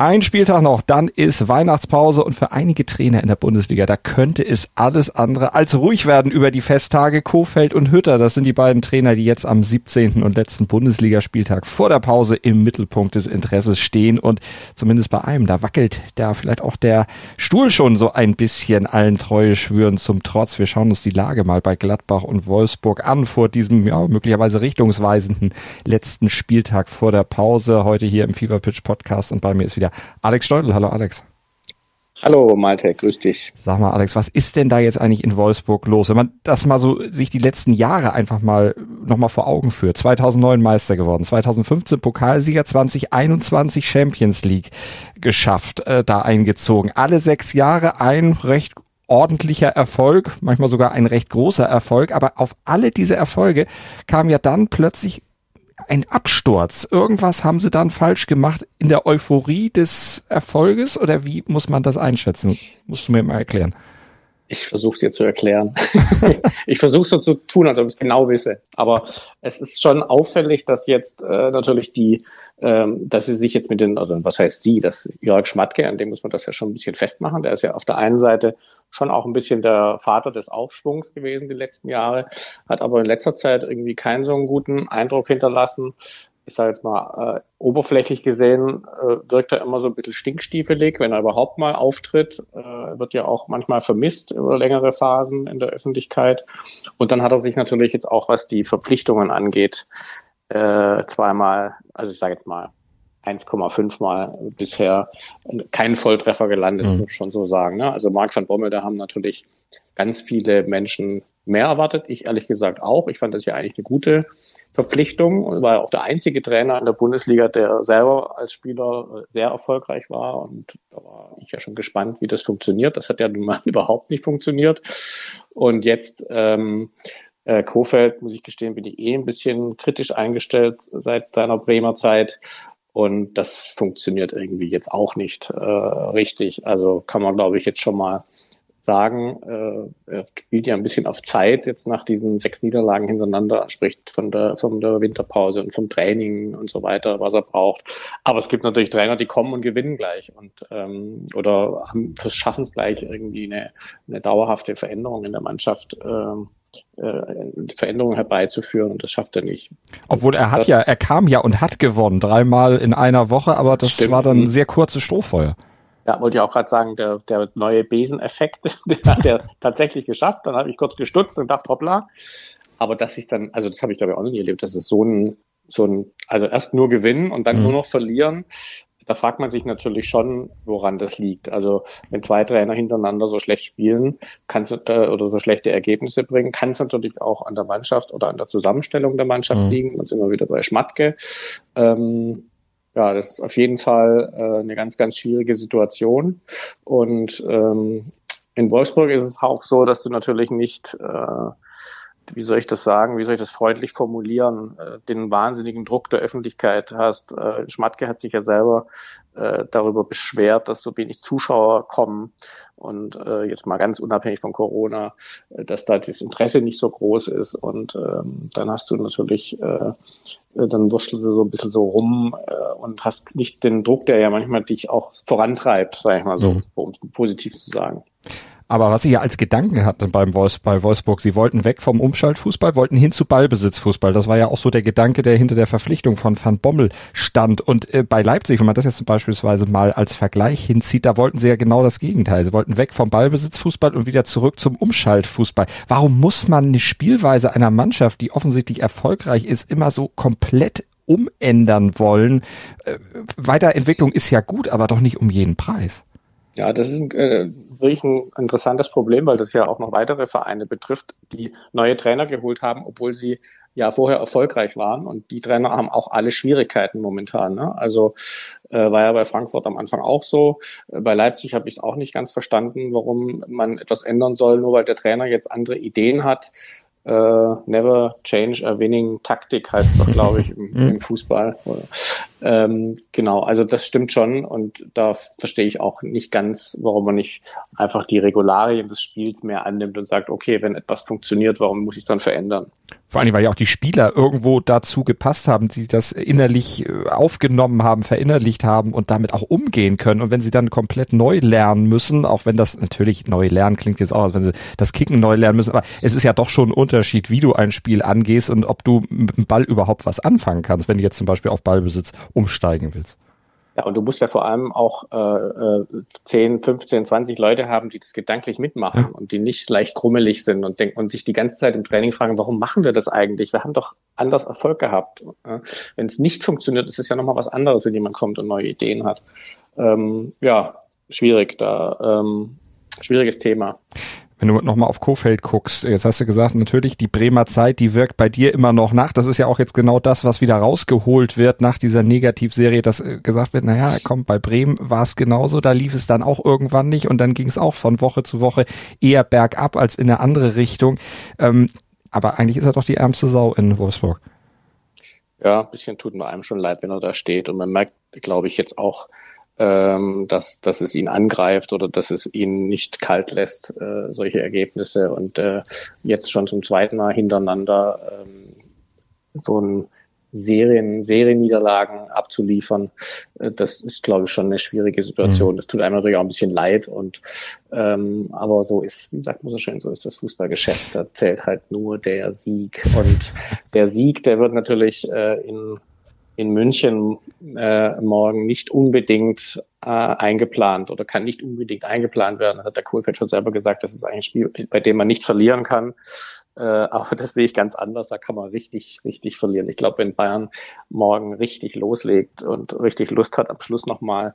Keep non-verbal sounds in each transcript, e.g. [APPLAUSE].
Ein Spieltag noch, dann ist Weihnachtspause und für einige Trainer in der Bundesliga, da könnte es alles andere als ruhig werden über die Festtage. Kofeld und Hütter, das sind die beiden Trainer, die jetzt am 17. und letzten Bundesligaspieltag vor der Pause im Mittelpunkt des Interesses stehen und zumindest bei einem, da wackelt da vielleicht auch der Stuhl schon so ein bisschen allen Treue schwören zum Trotz. Wir schauen uns die Lage mal bei Gladbach und Wolfsburg an vor diesem ja, möglicherweise richtungsweisenden letzten Spieltag vor der Pause. Heute hier im Fever Pitch Podcast und bei mir ist wieder Alex Steudel. Hallo Alex. Hallo Malte, grüß dich. Sag mal Alex, was ist denn da jetzt eigentlich in Wolfsburg los? Wenn man das mal so sich die letzten Jahre einfach mal nochmal vor Augen führt. 2009 Meister geworden, 2015 Pokalsieger, 2021 Champions League geschafft, äh, da eingezogen. Alle sechs Jahre ein recht ordentlicher Erfolg, manchmal sogar ein recht großer Erfolg, aber auf alle diese Erfolge kam ja dann plötzlich ein Absturz. Irgendwas haben sie dann falsch gemacht in der Euphorie des Erfolges oder wie muss man das einschätzen? Musst du mir mal erklären. Ich versuche es dir zu erklären. [LAUGHS] ich versuche so zu tun, als ob ich es genau wisse. Aber es ist schon auffällig, dass jetzt äh, natürlich die, ähm, dass sie sich jetzt mit den, also was heißt sie, dass Jörg Schmatke, an dem muss man das ja schon ein bisschen festmachen. Der ist ja auf der einen Seite schon auch ein bisschen der Vater des Aufschwungs gewesen die letzten Jahre, hat aber in letzter Zeit irgendwie keinen so einen guten Eindruck hinterlassen ich sage jetzt mal, äh, oberflächlich gesehen äh, wirkt er immer so ein bisschen stinkstiefelig, wenn er überhaupt mal auftritt. Äh, wird ja auch manchmal vermisst über längere Phasen in der Öffentlichkeit. Und dann hat er sich natürlich jetzt auch, was die Verpflichtungen angeht, äh, zweimal, also ich sage jetzt mal 1,5 Mal bisher keinen Volltreffer gelandet, mhm. muss ich schon so sagen. Ne? Also Marc van Bommel, da haben natürlich ganz viele Menschen mehr erwartet. Ich ehrlich gesagt auch. Ich fand das ja eigentlich eine gute Verpflichtung war auch der einzige Trainer in der Bundesliga, der selber als Spieler äh, sehr erfolgreich war. Und da war ich ja schon gespannt, wie das funktioniert. Das hat ja nun mal [LAUGHS] überhaupt nicht funktioniert. Und jetzt ähm, äh, Kofeld, muss ich gestehen, bin ich eh ein bisschen kritisch eingestellt seit seiner Bremer Zeit. Und das funktioniert irgendwie jetzt auch nicht äh, richtig. Also kann man, glaube ich, jetzt schon mal sagen, äh, er spielt ja ein bisschen auf Zeit jetzt nach diesen sechs Niederlagen hintereinander, spricht von der, von der Winterpause und vom Training und so weiter, was er braucht. Aber es gibt natürlich Trainer, die kommen und gewinnen gleich und ähm, oder schaffen es gleich irgendwie eine, eine dauerhafte Veränderung in der Mannschaft. Ähm, äh, Veränderung herbeizuführen und das schafft er nicht. Obwohl er hat das, ja, er kam ja und hat gewonnen, dreimal in einer Woche, aber das stimmt. war dann ein sehr kurzes Strohfeuer. Ja, wollte ich auch gerade sagen, der, der neue Beseneffekt, [LAUGHS] den hat er [LAUGHS] tatsächlich geschafft. Dann habe ich kurz gestutzt und dachte, hoppla. Aber dass ich dann, also das habe ich glaube ich auch noch nie erlebt, dass es so ein, so ein, also erst nur gewinnen und dann mhm. nur noch verlieren. Da fragt man sich natürlich schon, woran das liegt. Also wenn zwei Trainer hintereinander so schlecht spielen, kannst du oder so schlechte Ergebnisse bringen, kann es natürlich auch an der Mannschaft oder an der Zusammenstellung der Mannschaft mhm. liegen. Dann sind wir wieder bei Schmatke. Ähm, ja, das ist auf jeden Fall äh, eine ganz, ganz schwierige Situation. Und ähm, in Wolfsburg ist es auch so, dass du natürlich nicht, äh, wie soll ich das sagen, wie soll ich das freundlich formulieren, äh, den wahnsinnigen Druck der Öffentlichkeit hast. Äh, Schmatke hat sich ja selber äh, darüber beschwert, dass so wenig Zuschauer kommen und äh, jetzt mal ganz unabhängig von Corona, äh, dass da das Interesse nicht so groß ist und ähm, dann hast du natürlich, äh, dann wurschtelst du so ein bisschen so rum äh, und hast nicht den Druck, der ja manchmal dich auch vorantreibt, sag ich mal so, mhm. um es positiv zu sagen. Aber was sie ja als Gedanken hatten beim Wolfs bei Wolfsburg, sie wollten weg vom Umschaltfußball, wollten hin zu Ballbesitzfußball. Das war ja auch so der Gedanke, der hinter der Verpflichtung von Van Bommel stand. Und äh, bei Leipzig, wenn man das jetzt beispielsweise mal als Vergleich hinzieht, da wollten sie ja genau das Gegenteil. Sie wollten weg vom Ballbesitzfußball und wieder zurück zum Umschaltfußball. Warum muss man eine Spielweise einer Mannschaft, die offensichtlich erfolgreich ist, immer so komplett umändern wollen? Äh, Weiterentwicklung ist ja gut, aber doch nicht um jeden Preis. Ja, das ist äh, wirklich ein interessantes Problem, weil das ja auch noch weitere Vereine betrifft, die neue Trainer geholt haben, obwohl sie ja vorher erfolgreich waren. Und die Trainer haben auch alle Schwierigkeiten momentan. Ne? Also äh, war ja bei Frankfurt am Anfang auch so. Äh, bei Leipzig habe ich es auch nicht ganz verstanden, warum man etwas ändern soll, nur weil der Trainer jetzt andere Ideen hat. Äh, never change a winning Taktik heißt doch, glaube ich, im, [LAUGHS] im Fußball. Ähm, genau, also das stimmt schon und da verstehe ich auch nicht ganz, warum man nicht einfach die Regularien des Spiels mehr annimmt und sagt, okay, wenn etwas funktioniert, warum muss ich es dann verändern? Vor allem, weil ja auch die Spieler irgendwo dazu gepasst haben, sie das innerlich äh, aufgenommen haben, verinnerlicht haben und damit auch umgehen können. Und wenn sie dann komplett neu lernen müssen, auch wenn das natürlich neu lernen klingt jetzt auch, als wenn sie das Kicken neu lernen müssen, aber es ist ja doch schon ein Unterschied, wie du ein Spiel angehst und ob du mit dem Ball überhaupt was anfangen kannst, wenn du jetzt zum Beispiel auf Ballbesitz umsteigen willst. Ja, und du musst ja vor allem auch äh, 10, 15, 20 Leute haben, die das gedanklich mitmachen ja. und die nicht leicht krummelig sind und denken und sich die ganze Zeit im Training fragen, warum machen wir das eigentlich? Wir haben doch anders Erfolg gehabt. Wenn es nicht funktioniert, ist es ja nochmal was anderes, wenn jemand kommt und neue Ideen hat. Ähm, ja, schwierig, da ähm, schwieriges Thema wenn du nochmal auf Kofeld guckst, jetzt hast du gesagt, natürlich die Bremer Zeit, die wirkt bei dir immer noch nach. Das ist ja auch jetzt genau das, was wieder rausgeholt wird nach dieser Negativserie, dass äh, gesagt wird, naja, komm, bei Bremen war es genauso, da lief es dann auch irgendwann nicht und dann ging es auch von Woche zu Woche eher bergab als in eine andere Richtung. Ähm, aber eigentlich ist er doch die ärmste Sau in Wolfsburg. Ja, ein bisschen tut mir einem schon leid, wenn er da steht. Und man merkt, glaube ich, jetzt auch, ähm, dass, dass es ihn angreift oder dass es ihn nicht kalt lässt, äh, solche Ergebnisse. Und äh, jetzt schon zum zweiten Mal hintereinander ähm, so ein Serien, Serienniederlagen abzuliefern, äh, das ist, glaube ich, schon eine schwierige Situation. Mhm. Das tut einem natürlich auch ein bisschen leid. Und ähm, aber so ist, wie sagt man so schön, so ist das Fußballgeschäft. Da zählt halt nur der Sieg. Und der Sieg, der wird natürlich äh, in in München äh, morgen nicht unbedingt äh, eingeplant oder kann nicht unbedingt eingeplant werden. Hat der Kohlfeld schon selber gesagt, das ist ein Spiel, bei dem man nicht verlieren kann. Äh, aber das sehe ich ganz anders. Da kann man richtig, richtig verlieren. Ich glaube, wenn Bayern morgen richtig loslegt und richtig Lust hat, am Schluss nochmal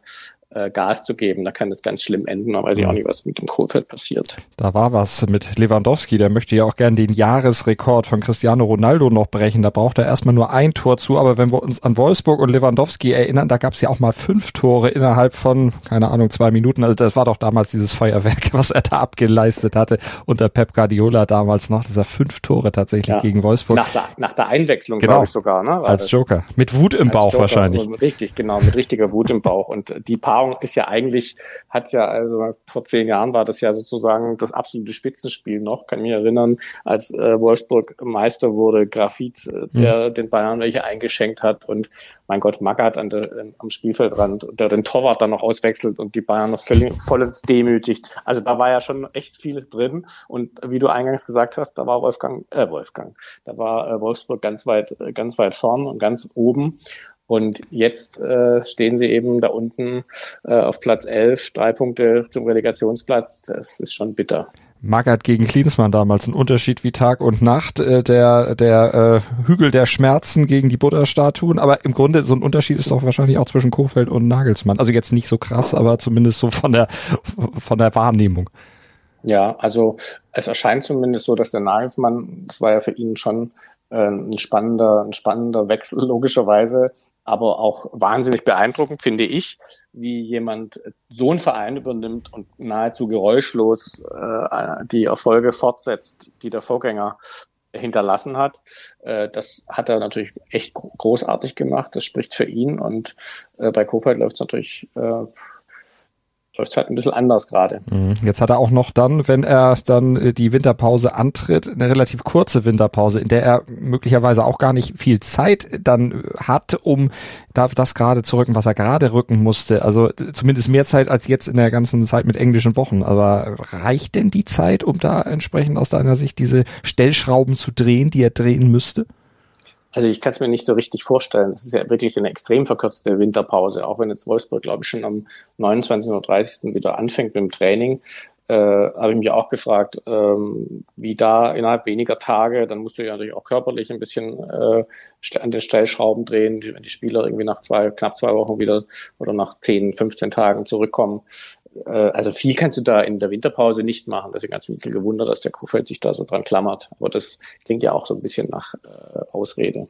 äh, Gas zu geben. Da kann es ganz schlimm enden. Da weiß ich auch nicht, was mit dem Kohlfeld passiert. Da war was mit Lewandowski. Der möchte ja auch gern den Jahresrekord von Cristiano Ronaldo noch brechen. Da braucht er erstmal nur ein Tor zu. Aber wenn wir uns an Wolfsburg und Lewandowski erinnern, da gab es ja auch mal fünf Tore innerhalb von, keine Ahnung, zwei Minuten. Also das war doch damals dieses Feuerwerk, [LAUGHS] was er da abgeleistet hatte unter Pep Guardiola damals noch. Das er fünf Tore tatsächlich ja. gegen Wolfsburg. Nach der, nach der Einwechslung, genau. glaube ich sogar. Ne? Als. Joker. Mit Wut im Bauch Joker. wahrscheinlich. Richtig, genau. Mit richtiger Wut im Bauch. Und die Paarung Erfahrung ist ja eigentlich, hat ja, also vor zehn Jahren war das ja sozusagen das absolute Spitzenspiel noch. Kann mich erinnern, als äh, Wolfsburg Meister wurde, Grafit, äh, der mhm. den Bayern welche eingeschenkt hat und mein Gott, Magath an der, äh, am Spielfeldrand, der den Torwart dann noch auswechselt und die Bayern noch völlig, vollends demütigt. Also da war ja schon echt vieles drin. Und wie du eingangs gesagt hast, da war Wolfgang, äh, Wolfgang, da war äh, Wolfsburg ganz weit, äh, ganz weit vorn und ganz oben. Und jetzt äh, stehen sie eben da unten äh, auf Platz 11, drei Punkte zum Relegationsplatz. Das ist schon bitter. Magath gegen Klinsmann damals ein Unterschied wie Tag und Nacht, äh, der, der äh, Hügel der Schmerzen gegen die Buddha-Statuen, aber im Grunde so ein Unterschied ist doch wahrscheinlich auch zwischen Kofeld und Nagelsmann. Also jetzt nicht so krass, aber zumindest so von der, von der Wahrnehmung. Ja, also es erscheint zumindest so, dass der Nagelsmann, das war ja für ihn schon äh, ein spannender, ein spannender Wechsel, logischerweise, aber auch wahnsinnig beeindruckend, finde ich, wie jemand so einen Verein übernimmt und nahezu geräuschlos äh, die Erfolge fortsetzt, die der Vorgänger hinterlassen hat. Äh, das hat er natürlich echt großartig gemacht. Das spricht für ihn und äh, bei Kofeld läuft es natürlich äh, läuft halt ein bisschen anders gerade. Mhm. Jetzt hat er auch noch dann, wenn er dann äh, die Winterpause antritt, eine relativ kurze Winterpause, in der er möglicherweise auch gar nicht viel Zeit dann hat, um das gerade zu rücken, was er gerade rücken musste. Also zumindest mehr Zeit als jetzt in der ganzen Zeit mit englischen Wochen. Aber reicht denn die Zeit, um da entsprechend aus deiner Sicht diese Stellschrauben zu drehen, die er drehen müsste? Also ich kann es mir nicht so richtig vorstellen. Das ist ja wirklich eine extrem verkürzte Winterpause, auch wenn jetzt Wolfsburg, glaube ich, schon am 29.30. wieder anfängt mit dem Training. Äh, habe ich mich auch gefragt, ähm, wie da innerhalb weniger Tage, dann musst du ja natürlich auch körperlich ein bisschen äh, an den Stellschrauben drehen, wenn die Spieler irgendwie nach zwei, knapp zwei Wochen wieder oder nach 10, 15 Tagen zurückkommen. Äh, also viel kannst du da in der Winterpause nicht machen. Deswegen ein bisschen gewundert, dass der Kuhfeld sich da so dran klammert. Aber das klingt ja auch so ein bisschen nach äh, Ausrede.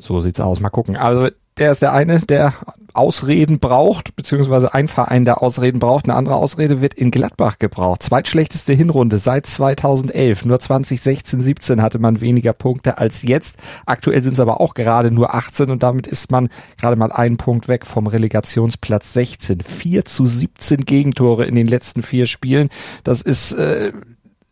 So sieht's aus. Mal gucken. Also der ist der eine, der Ausreden braucht, beziehungsweise ein Verein, der Ausreden braucht. Eine andere Ausrede wird in Gladbach gebraucht. Zweitschlechteste Hinrunde seit 2011. Nur 2016, 17 hatte man weniger Punkte als jetzt. Aktuell sind es aber auch gerade nur 18 und damit ist man gerade mal einen Punkt weg vom Relegationsplatz 16. 4 zu 17 Gegentore in den letzten vier Spielen. Das ist äh,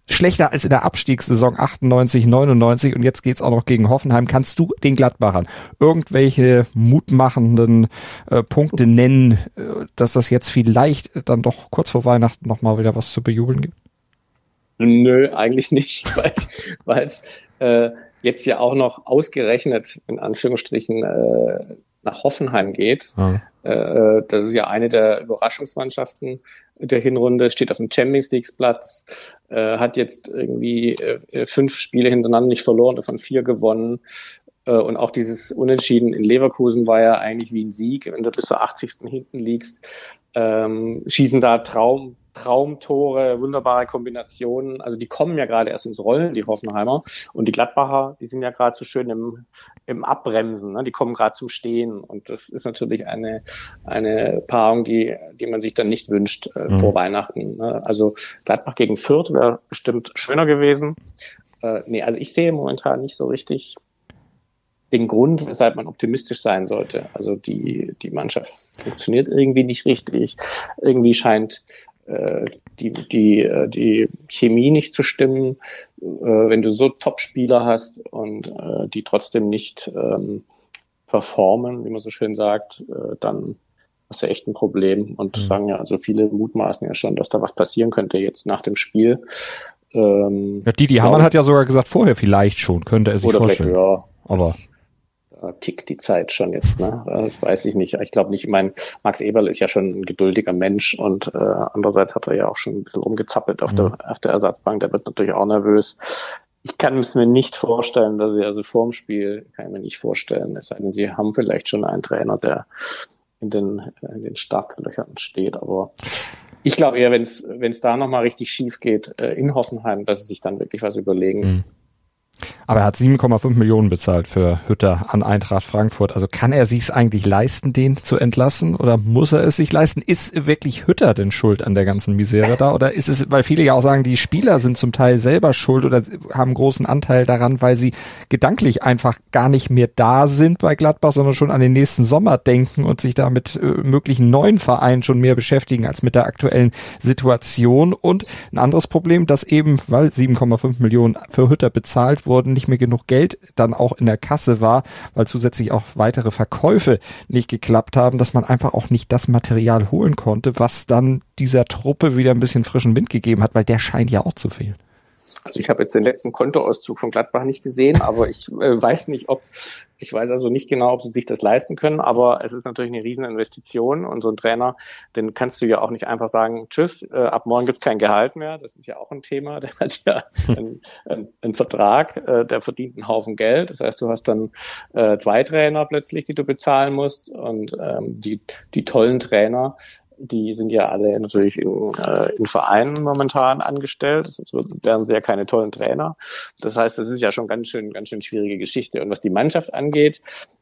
schlechter als in der Abstiegssaison 98, 99 und jetzt geht's auch noch gegen Hoffenheim. Kannst du den Gladbachern irgendwelche mutmachenden äh, Punkte nennen, äh, dass das jetzt vielleicht dann doch kurz vor Weihnachten nochmal wieder was zu bejubeln gibt? Nö, eigentlich nicht, [LAUGHS] weil es äh, jetzt ja auch noch ausgerechnet in Anführungsstrichen äh, nach Hoffenheim geht. Ah. Äh, das ist ja eine der Überraschungsmannschaften der Hinrunde, steht auf dem Champions League Platz, äh, hat jetzt irgendwie äh, fünf Spiele hintereinander nicht verloren, davon vier gewonnen. Äh, und auch dieses Unentschieden in Leverkusen war ja eigentlich wie ein Sieg, wenn du bis zur 80. hinten liegst. Ähm, schießen da Traum, Traumtore, wunderbare Kombinationen. Also die kommen ja gerade erst ins Rollen, die Hoffenheimer. Und die Gladbacher, die sind ja gerade so schön im, im Abbremsen. Ne? Die kommen gerade zum Stehen. Und das ist natürlich eine, eine Paarung, die, die man sich dann nicht wünscht äh, mhm. vor Weihnachten. Ne? Also Gladbach gegen Fürth wäre bestimmt schöner gewesen. Äh, nee, also ich sehe momentan nicht so richtig den Grund, weshalb man optimistisch sein sollte. Also die, die Mannschaft funktioniert irgendwie nicht richtig. Irgendwie scheint die, die, äh, die Chemie nicht zu stimmen, äh, wenn du so Top-Spieler hast und äh, die trotzdem nicht ähm, performen, wie man so schön sagt, äh, dann hast du echt ein Problem. Und mhm. sagen ja, also viele mutmaßen ja schon, dass da was passieren könnte jetzt nach dem Spiel. Ähm, ja, Didi Hamann hat ja sogar gesagt, vorher vielleicht schon, könnte er sich vorstellen. Ja, aber tickt die Zeit schon jetzt. Ne? Das weiß ich nicht. Ich glaube nicht, ich meine, Max Eberl ist ja schon ein geduldiger Mensch und äh, andererseits hat er ja auch schon ein bisschen rumgezappelt auf, mhm. der, auf der Ersatzbank. Der wird natürlich auch nervös. Ich kann es mir nicht vorstellen, dass sie also vorm Spiel, kann ich mir nicht vorstellen, es sei denn, sie haben vielleicht schon einen Trainer, der in den, in den Startlöchern steht, aber ich glaube eher, wenn es da nochmal richtig schief geht äh, in Hoffenheim, dass sie sich dann wirklich was überlegen. Mhm. Aber er hat 7,5 Millionen bezahlt für Hütter an Eintracht Frankfurt. Also kann er sich es eigentlich leisten, den zu entlassen? Oder muss er es sich leisten? Ist wirklich Hütter denn schuld an der ganzen Misere da? Oder ist es, weil viele ja auch sagen, die Spieler sind zum Teil selber schuld oder haben großen Anteil daran, weil sie gedanklich einfach gar nicht mehr da sind bei Gladbach, sondern schon an den nächsten Sommer denken und sich da mit äh, möglichen neuen Vereinen schon mehr beschäftigen als mit der aktuellen Situation. Und ein anderes Problem, dass eben, weil 7,5 Millionen für Hütter bezahlt wurden, nicht mehr genug Geld dann auch in der Kasse war, weil zusätzlich auch weitere Verkäufe nicht geklappt haben, dass man einfach auch nicht das Material holen konnte, was dann dieser Truppe wieder ein bisschen frischen Wind gegeben hat, weil der scheint ja auch zu fehlen. Also ich habe jetzt den letzten Kontoauszug von Gladbach nicht gesehen, aber ich äh, weiß nicht, ob ich weiß also nicht genau, ob sie sich das leisten können, aber es ist natürlich eine Rieseninvestition und so ein Trainer, den kannst du ja auch nicht einfach sagen, tschüss, äh, ab morgen gibt's kein Gehalt mehr. Das ist ja auch ein Thema. [LAUGHS] Der hat ja einen, einen, einen Vertrag, äh, der verdient einen Haufen Geld. Das heißt, du hast dann äh, zwei Trainer plötzlich, die du bezahlen musst und ähm, die, die tollen Trainer, die sind ja alle natürlich in, äh, in Vereinen momentan angestellt. Das wären sie ja keine tollen Trainer. Das heißt, das ist ja schon ganz schön, ganz schön schwierige Geschichte. Und was die Mannschaft angeht,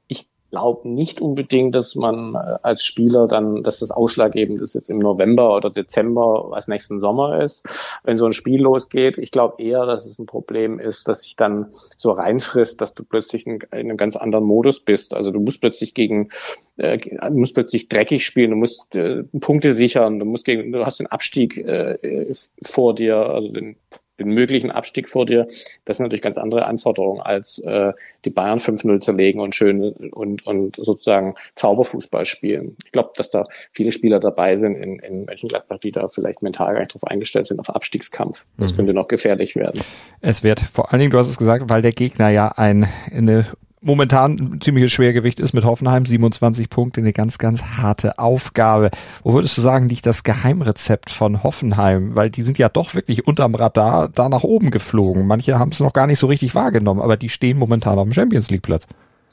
ich glaube nicht unbedingt, dass man äh, als Spieler dann, dass das ausschlaggebend ist jetzt im November oder Dezember, was nächsten Sommer ist, wenn so ein Spiel losgeht. Ich glaube eher, dass es ein Problem ist, dass sich dann so reinfrisst, dass du plötzlich in, in einem ganz anderen Modus bist. Also du musst plötzlich gegen, äh, musst plötzlich dreckig spielen, du musst äh, Punkte sichern, du musst gegen, du hast den Abstieg äh, vor dir, also den den möglichen Abstieg vor dir, das sind natürlich ganz andere Anforderungen, als äh, die Bayern 5-0 zerlegen und schön und, und sozusagen Zauberfußball spielen. Ich glaube, dass da viele Spieler dabei sind in, in Mönchengladbach, die da vielleicht mental gar nicht drauf eingestellt sind, auf Abstiegskampf. Das mhm. könnte noch gefährlich werden. Es wird vor allen Dingen, du hast es gesagt, weil der Gegner ja ein, eine momentan ein ziemliches Schwergewicht ist mit Hoffenheim, 27 Punkte, eine ganz, ganz harte Aufgabe. Wo würdest du sagen, liegt das Geheimrezept von Hoffenheim? Weil die sind ja doch wirklich unterm Radar da nach oben geflogen. Manche haben es noch gar nicht so richtig wahrgenommen, aber die stehen momentan auf dem Champions League Platz.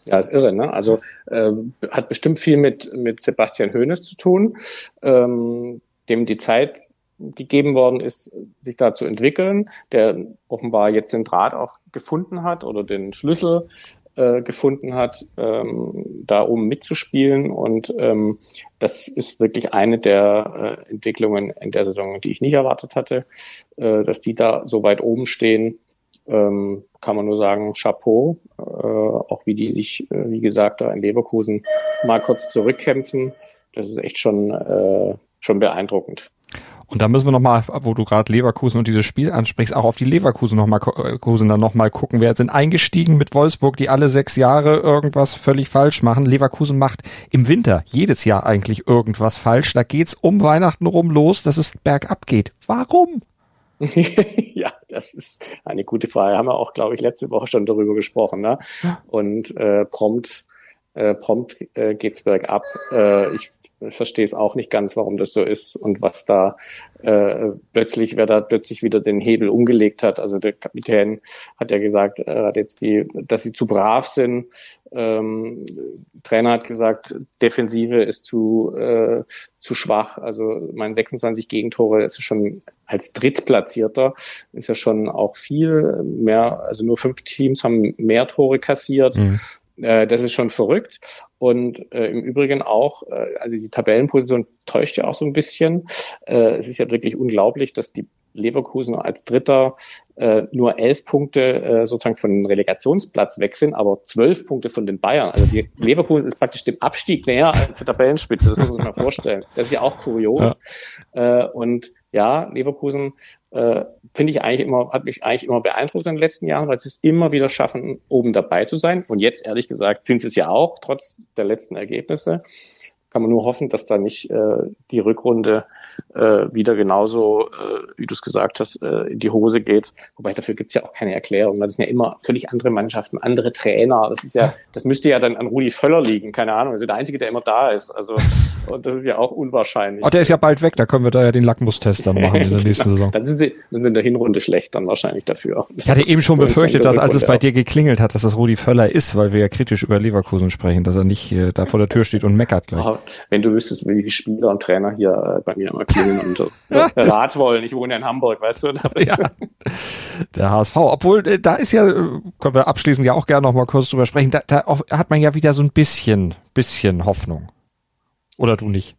Ja, ist irre, ne? Also äh, hat bestimmt viel mit, mit Sebastian Hoeneß zu tun, ähm, dem die Zeit gegeben worden ist, sich da zu entwickeln, der offenbar jetzt den Draht auch gefunden hat oder den Schlüssel äh, gefunden hat, ähm, da oben mitzuspielen. Und ähm, das ist wirklich eine der äh, Entwicklungen in der Saison, die ich nicht erwartet hatte, äh, dass die da so weit oben stehen. Ähm, kann man nur sagen, Chapeau, äh, auch wie die sich, äh, wie gesagt, da in Leverkusen mal kurz zurückkämpfen. Das ist echt schon, äh, schon beeindruckend. Und da müssen wir nochmal, wo du gerade Leverkusen und dieses Spiel ansprichst, auch auf die Leverkusen nochmal Kusen dann nochmal gucken. Wir sind eingestiegen mit Wolfsburg, die alle sechs Jahre irgendwas völlig falsch machen. Leverkusen macht im Winter jedes Jahr eigentlich irgendwas falsch. Da geht's um Weihnachten rum los, dass es bergab geht. Warum? [LAUGHS] ja, das ist eine gute Frage. Haben wir auch, glaube ich, letzte Woche schon darüber gesprochen. Ne? Und äh, prompt, äh, prompt äh, geht's bergab. Äh, ich verstehe es auch nicht ganz, warum das so ist und was da äh, plötzlich, wer da plötzlich wieder den Hebel umgelegt hat. Also der Kapitän hat ja gesagt, äh, die, dass sie zu brav sind. Ähm, Trainer hat gesagt, Defensive ist zu äh, zu schwach. Also mein 26 Gegentore ist schon als Drittplatzierter ist ja schon auch viel mehr. Also nur fünf Teams haben mehr Tore kassiert. Mhm. Äh, das ist schon verrückt. Und äh, im Übrigen auch, äh, also die Tabellenposition täuscht ja auch so ein bisschen. Äh, es ist ja wirklich unglaublich, dass die Leverkusen als Dritter äh, nur elf Punkte äh, sozusagen von den Relegationsplatz weg sind, aber zwölf Punkte von den Bayern. Also die Leverkusen ist praktisch dem Abstieg näher als die Tabellenspitze. Das muss man sich mal vorstellen. Das ist ja auch kurios. Ja. Äh, und ja, Leverkusen äh, finde ich eigentlich immer, hat mich eigentlich immer beeindruckt in den letzten Jahren, weil sie es immer wieder schaffen, oben dabei zu sein. Und jetzt, ehrlich gesagt, sind sie es ja auch, trotz der letzten Ergebnisse. Kann man nur hoffen, dass da nicht äh, die Rückrunde äh, wieder genauso, äh, wie du es gesagt hast, äh, in die Hose geht. Wobei dafür gibt's ja auch keine Erklärung. Das sind ja immer völlig andere Mannschaften, andere Trainer. Das ist ja, das müsste ja dann an Rudi Völler liegen, keine Ahnung. Also der Einzige, der immer da ist. Also und das ist ja auch unwahrscheinlich. Oh, der ist ja bald weg, da können wir da ja den Lackmustest dann machen in der [LAUGHS] nächsten genau. Saison. Dann sind sie, dann sind in der Hinrunde schlecht dann wahrscheinlich dafür. Ich hatte eben schon [LAUGHS] befürchtet, dass als es bei dir geklingelt hat, dass das Rudi Völler ist, weil wir ja kritisch über Leverkusen sprechen, dass er nicht äh, da vor der Tür steht und meckert gleich. Wenn du wüsstest, wie die Spieler und Trainer hier äh, bei mir immer klingeln und äh, [LAUGHS] Rat wollen. Ich wohne in Hamburg, weißt du? Ja, [LAUGHS] der HSV. Obwohl, äh, da ist ja, äh, können wir abschließend ja auch gerne noch mal kurz drüber sprechen, da, da hat man ja wieder so ein bisschen, bisschen Hoffnung. Oder du nicht?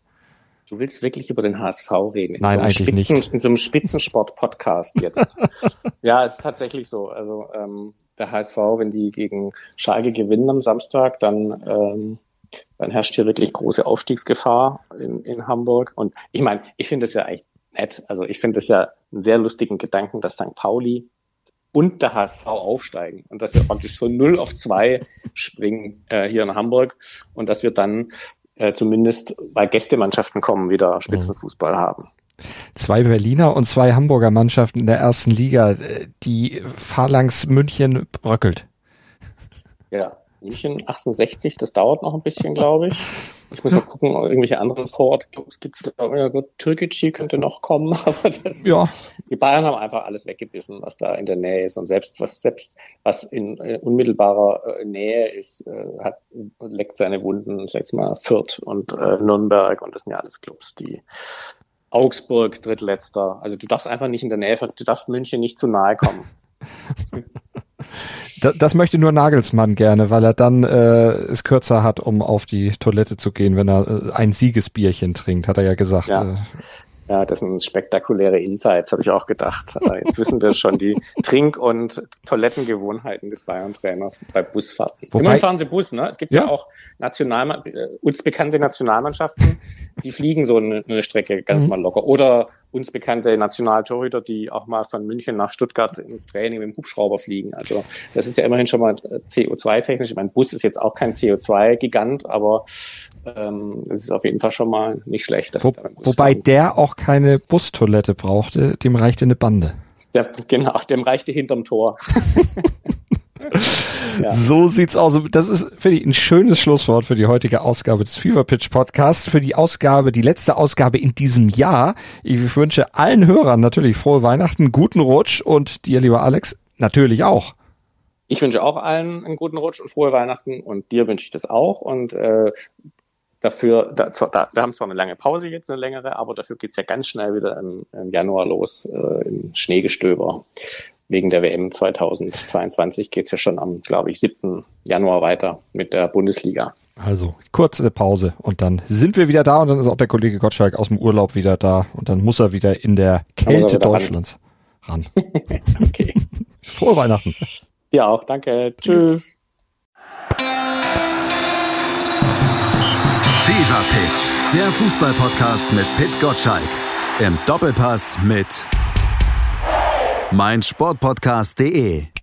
Du willst wirklich über den HSV reden? Nein, so eigentlich Spitzen, nicht. In so einem Spitzensport-Podcast jetzt. [LAUGHS] ja, ist tatsächlich so. Also ähm, der HSV, wenn die gegen Schalke gewinnen am Samstag, dann ähm, dann herrscht hier wirklich große Aufstiegsgefahr in, in Hamburg. Und ich meine, ich finde es ja echt nett. Also ich finde es ja einen sehr lustigen Gedanken, dass St. Pauli und der HSV aufsteigen und dass wir praktisch von 0 auf 2 springen äh, hier in Hamburg und dass wir dann äh, zumindest bei Gästemannschaften kommen, wieder Spitzenfußball haben. Zwei Berliner und zwei Hamburger Mannschaften in der ersten Liga. Äh, die Phalanx München bröckelt. Ja, München 68, das dauert noch ein bisschen, glaube ich. Ich muss mal gucken, irgendwelche anderen Vorortclubs gibt es. Ja, Türkgücü könnte noch kommen, [LAUGHS] aber das, ja. die Bayern haben einfach alles weggebissen, was da in der Nähe ist. Und selbst was selbst was in äh, unmittelbarer äh, Nähe ist, äh, hat leckt seine Wunden, sag ich mal, Fürth und äh, Nürnberg und das sind ja alles Clubs, die Augsburg, drittletzter. Also du darfst einfach nicht in der Nähe, du darfst München nicht zu nahe kommen. [LAUGHS] Das, das möchte nur Nagelsmann gerne, weil er dann äh, es kürzer hat, um auf die Toilette zu gehen, wenn er äh, ein Siegesbierchen trinkt, hat er ja gesagt. Ja. Äh, ja, das sind spektakuläre Insights, habe ich auch gedacht. Jetzt wissen wir schon die Trink- und Toilettengewohnheiten des Bayern-Trainers bei Busfahrten. Wobei, Immerhin fahren sie Bus, ne? Es gibt ja, ja auch National äh, uns bekannte Nationalmannschaften, die fliegen so eine, eine Strecke ganz mhm. mal locker. Oder uns bekannte Nationaltorhüter, die auch mal von München nach Stuttgart ins Training mit dem Hubschrauber fliegen. Also das ist ja immerhin schon mal äh, CO2-technisch. Mein Bus ist jetzt auch kein CO2-Gigant, aber ähm, es ist auf jeden Fall schon mal nicht schlecht. Wo, wobei fahren. der auch keine Bustoilette brauchte, dem reichte eine Bande. Ja, [LAUGHS] genau, dem reichte hinterm Tor. [LAUGHS] Ja. So sieht's aus. Das ist, finde ich, ein schönes Schlusswort für die heutige Ausgabe des Fever Pitch Podcasts, für die Ausgabe, die letzte Ausgabe in diesem Jahr. Ich wünsche allen Hörern natürlich frohe Weihnachten, guten Rutsch und dir, lieber Alex, natürlich auch. Ich wünsche auch allen einen guten Rutsch und frohe Weihnachten und dir wünsche ich das auch und äh, dafür, da, da, wir haben zwar eine lange Pause jetzt, eine längere, aber dafür geht's ja ganz schnell wieder im, im Januar los, äh, im Schneegestöber wegen der WM 2022 geht's ja schon am, glaube ich, 7. Januar weiter mit der Bundesliga. Also kurze Pause und dann sind wir wieder da und dann ist auch der Kollege Gottschalk aus dem Urlaub wieder da und dann muss er wieder in der Kälte Deutschlands ran. ran. [LAUGHS] okay. Frohe Weihnachten. Ja, auch danke. Tschüss. Fever Pitch, der Fußballpodcast mit Pit Gottschalk. Im Doppelpass mit meinsportpodcast.de.